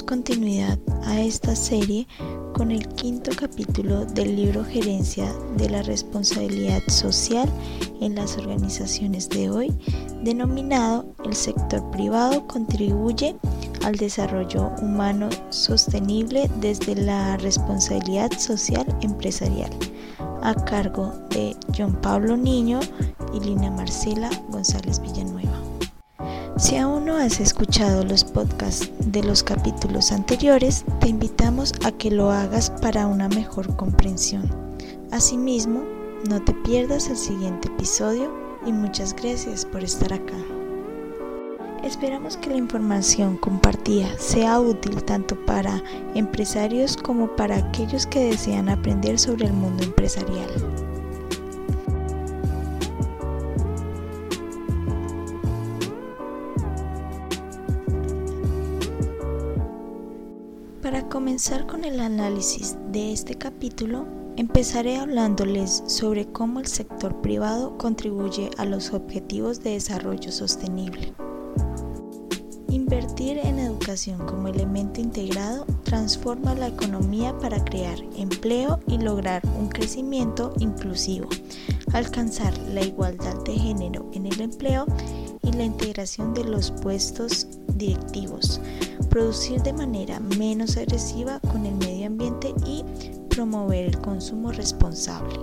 continuidad a esta serie con el quinto capítulo del libro Gerencia de la Responsabilidad Social en las Organizaciones de hoy, denominado El sector privado contribuye al desarrollo humano sostenible desde la responsabilidad social empresarial, a cargo de John Pablo Niño y Lina Marcela González Villanueva. Si aún no has escuchado los podcasts de los capítulos anteriores, te invitamos a que lo hagas para una mejor comprensión. Asimismo, no te pierdas el siguiente episodio y muchas gracias por estar acá. Esperamos que la información compartida sea útil tanto para empresarios como para aquellos que desean aprender sobre el mundo empresarial. Para comenzar con el análisis de este capítulo, empezaré hablándoles sobre cómo el sector privado contribuye a los objetivos de desarrollo sostenible. Invertir en educación como elemento integrado transforma la economía para crear empleo y lograr un crecimiento inclusivo, alcanzar la igualdad de género en el empleo y la integración de los puestos directivos, producir de manera menos agresiva con el medio ambiente y promover el consumo responsable.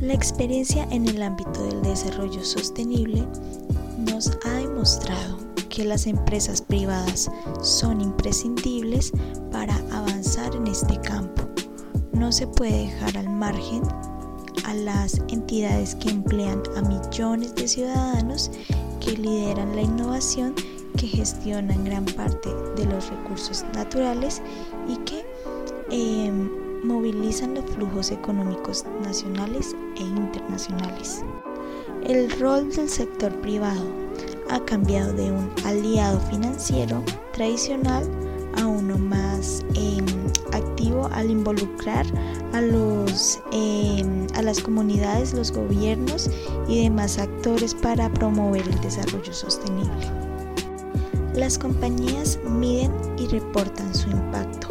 La experiencia en el ámbito del desarrollo sostenible nos ha demostrado que las empresas privadas son imprescindibles para avanzar en este campo. No se puede dejar al margen a las entidades que emplean a millones de ciudadanos que lideran la innovación, que gestionan gran parte de los recursos naturales y que em, movilizan los flujos económicos nacionales e internacionales. El rol del sector privado ha cambiado de un aliado financiero tradicional a uno más em, activo al involucrar a, los, em, a las comunidades, los gobiernos y demás actores para promover el desarrollo sostenible. Las compañías miden y reportan su impacto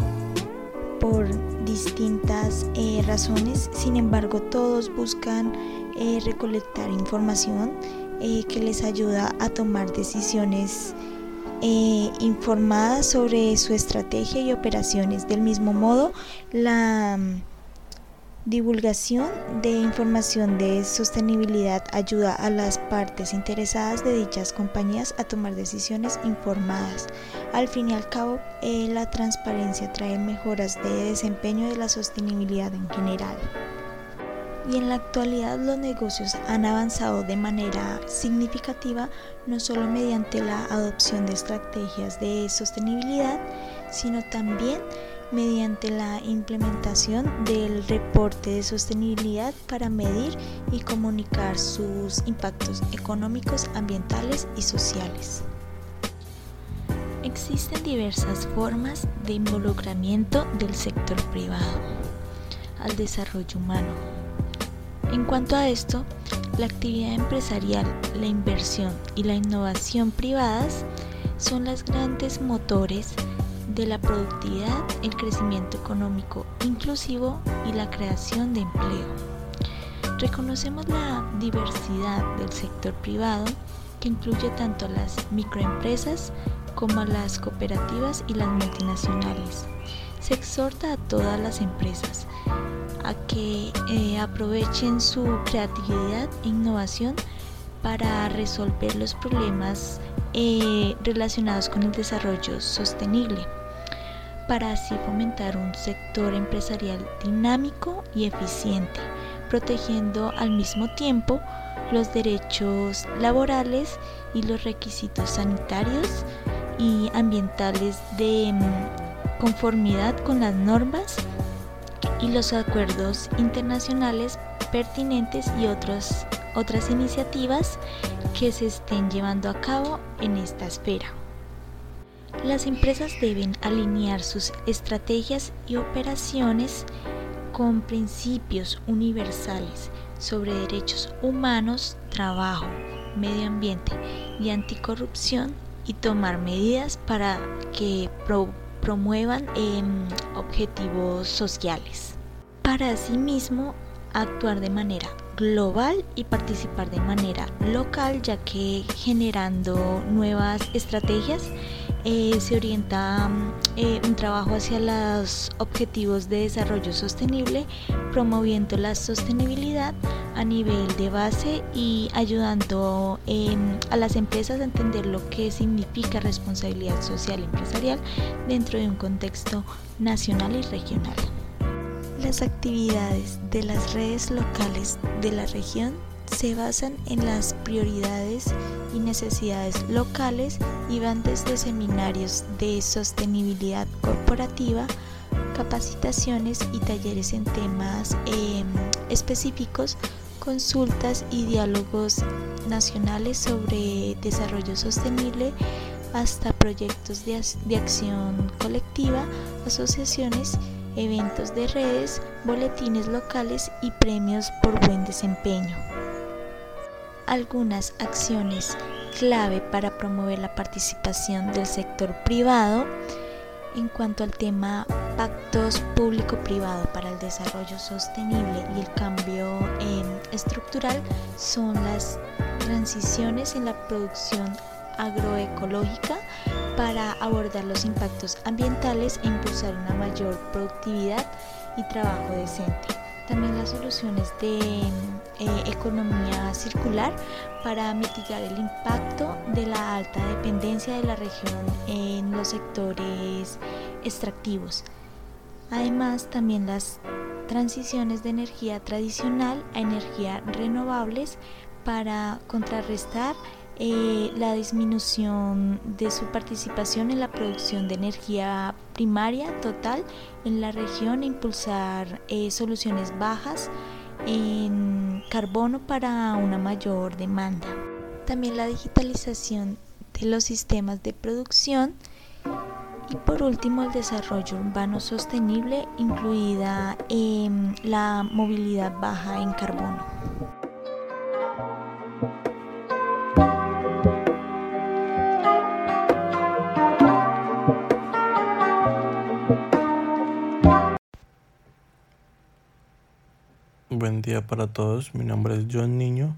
por distintas eh, razones, sin embargo todos buscan eh, recolectar información eh, que les ayuda a tomar decisiones informadas sobre su estrategia y operaciones. Del mismo modo, la divulgación de información de sostenibilidad ayuda a las partes interesadas de dichas compañías a tomar decisiones informadas. Al fin y al cabo, eh, la transparencia trae mejoras de desempeño de la sostenibilidad en general y en la actualidad los negocios han avanzado de manera significativa no solo mediante la adopción de estrategias de sostenibilidad, sino también mediante la implementación del reporte de sostenibilidad para medir y comunicar sus impactos económicos, ambientales y sociales. Existen diversas formas de involucramiento del sector privado al desarrollo humano en cuanto a esto, la actividad empresarial, la inversión y la innovación privadas son las grandes motores de la productividad, el crecimiento económico inclusivo y la creación de empleo. Reconocemos la diversidad del sector privado que incluye tanto a las microempresas como a las cooperativas y las multinacionales. Se exhorta a todas las empresas a que eh, aprovechen su creatividad e innovación para resolver los problemas eh, relacionados con el desarrollo sostenible, para así fomentar un sector empresarial dinámico y eficiente, protegiendo al mismo tiempo los derechos laborales y los requisitos sanitarios y ambientales de mm, conformidad con las normas y los acuerdos internacionales pertinentes y otras iniciativas que se estén llevando a cabo en esta esfera. Las empresas deben alinear sus estrategias y operaciones con principios universales sobre derechos humanos, trabajo, medio ambiente y anticorrupción y tomar medidas para que promuevan em, objetivos sociales. Para asimismo, actuar de manera global y participar de manera local, ya que generando nuevas estrategias eh, se orienta eh, un trabajo hacia los objetivos de desarrollo sostenible, promoviendo la sostenibilidad a nivel de base y ayudando em, a las empresas a entender lo que significa responsabilidad social empresarial dentro de un contexto nacional y regional. Las actividades de las redes locales de la región se basan en las prioridades y necesidades locales y van desde seminarios de sostenibilidad corporativa, capacitaciones y talleres en temas em, específicos, consultas y diálogos nacionales sobre desarrollo sostenible hasta proyectos de, de acción colectiva, asociaciones eventos de redes, boletines locales y premios por buen desempeño. Algunas acciones clave para promover la participación del sector privado en cuanto al tema pactos público-privado para el desarrollo sostenible y el cambio estructural son las transiciones en la producción agroecológica para abordar los impactos ambientales e impulsar una mayor productividad y trabajo decente. También las soluciones de eh, economía circular para mitigar el impacto de la alta dependencia de la región en los sectores extractivos. Además, también las transiciones de energía tradicional a energía renovables para contrarrestar eh, la disminución de su participación en la producción de energía primaria total en la región e impulsar eh, soluciones bajas en carbono para una mayor demanda. También la digitalización de los sistemas de producción y por último el desarrollo urbano sostenible incluida en la movilidad baja en carbono. Día para todos, mi nombre es John Niño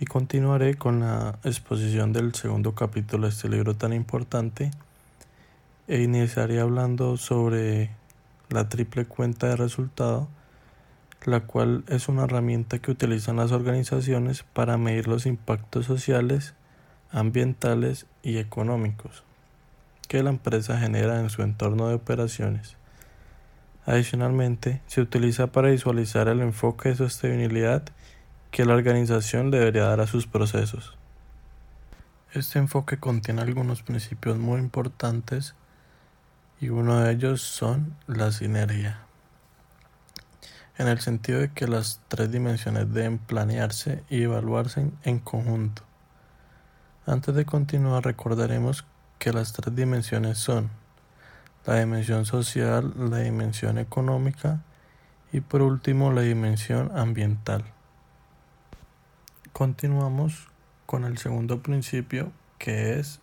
y continuaré con la exposición del segundo capítulo de este libro tan importante e iniciaré hablando sobre la triple cuenta de resultado, la cual es una herramienta que utilizan las organizaciones para medir los impactos sociales, ambientales y económicos que la empresa genera en su entorno de operaciones. Adicionalmente, se utiliza para visualizar el enfoque de sostenibilidad que la organización debería dar a sus procesos. Este enfoque contiene algunos principios muy importantes y uno de ellos son la sinergia, en el sentido de que las tres dimensiones deben planearse y evaluarse en conjunto. Antes de continuar recordaremos que las tres dimensiones son la dimensión social, la dimensión económica y por último la dimensión ambiental. Continuamos con el segundo principio que es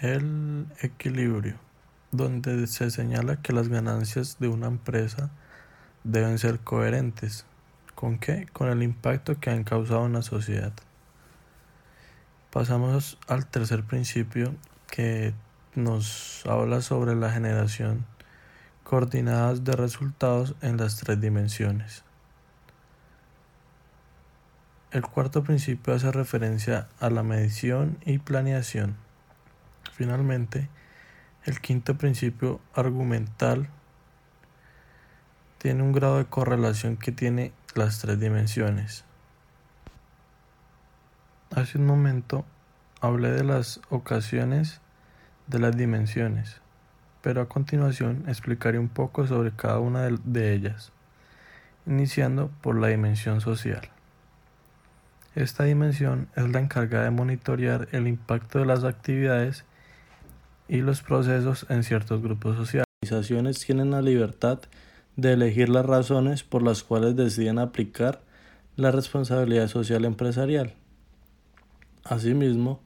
el equilibrio, donde se señala que las ganancias de una empresa deben ser coherentes. ¿Con qué? Con el impacto que han causado en la sociedad. Pasamos al tercer principio que nos habla sobre la generación coordinadas de resultados en las tres dimensiones. El cuarto principio hace referencia a la medición y planeación. Finalmente, el quinto principio argumental tiene un grado de correlación que tiene las tres dimensiones. Hace un momento hablé de las ocasiones de las dimensiones, pero a continuación explicaré un poco sobre cada una de ellas, iniciando por la dimensión social. Esta dimensión es la encargada de monitorear el impacto de las actividades y los procesos en ciertos grupos sociales. Las organizaciones tienen la libertad de elegir las razones por las cuales deciden aplicar la responsabilidad social empresarial. Asimismo,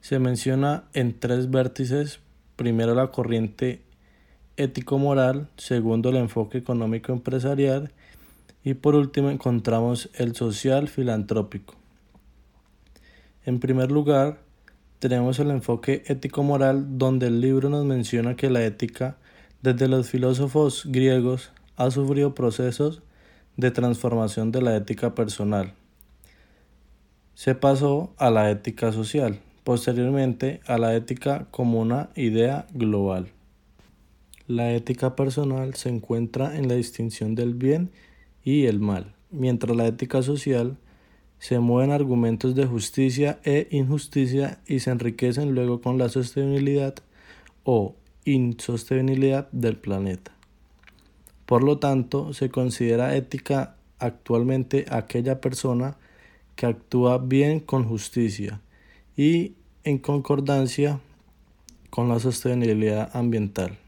se menciona en tres vértices, primero la corriente ético-moral, segundo el enfoque económico empresarial y por último encontramos el social filantrópico. En primer lugar, tenemos el enfoque ético-moral donde el libro nos menciona que la ética desde los filósofos griegos ha sufrido procesos de transformación de la ética personal. Se pasó a la ética social, posteriormente a la ética como una idea global. La ética personal se encuentra en la distinción del bien y el mal, mientras la ética social se mueven argumentos de justicia e injusticia y se enriquecen luego con la sostenibilidad o insostenibilidad del planeta. Por lo tanto, se considera ética actualmente aquella persona que actúa bien con justicia y en concordancia con la sostenibilidad ambiental.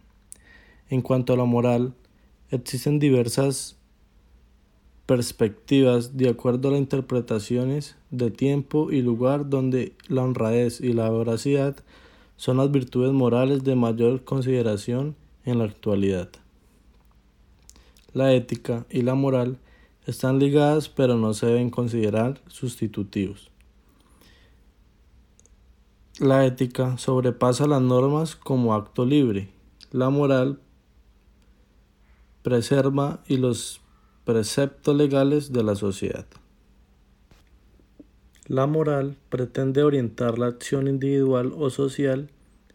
En cuanto a la moral, existen diversas perspectivas de acuerdo a las interpretaciones de tiempo y lugar donde la honradez y la veracidad son las virtudes morales de mayor consideración en la actualidad. La ética y la moral están ligadas pero no se deben considerar sustitutivos. La ética sobrepasa las normas como acto libre. La moral preserva y los preceptos legales de la sociedad. La moral pretende orientar la acción individual o social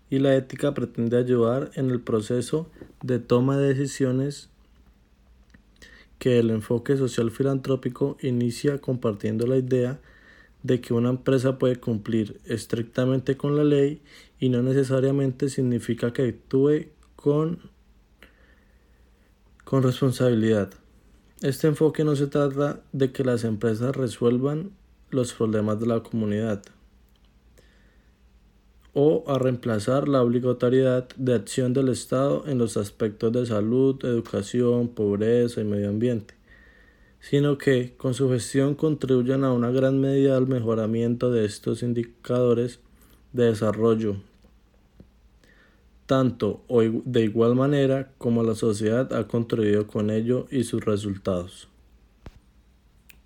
y la ética pretende ayudar en el proceso de toma de decisiones que el enfoque social filantrópico inicia compartiendo la idea de que una empresa puede cumplir estrictamente con la ley y no necesariamente significa que actúe con, con responsabilidad. Este enfoque no se trata de que las empresas resuelvan los problemas de la comunidad o a reemplazar la obligatoriedad de acción del Estado en los aspectos de salud, educación, pobreza y medio ambiente, sino que con su gestión contribuyan a una gran medida al mejoramiento de estos indicadores de desarrollo tanto o de igual manera como la sociedad ha contribuido con ello y sus resultados.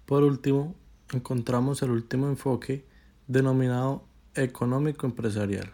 Por último, encontramos el último enfoque denominado económico empresarial.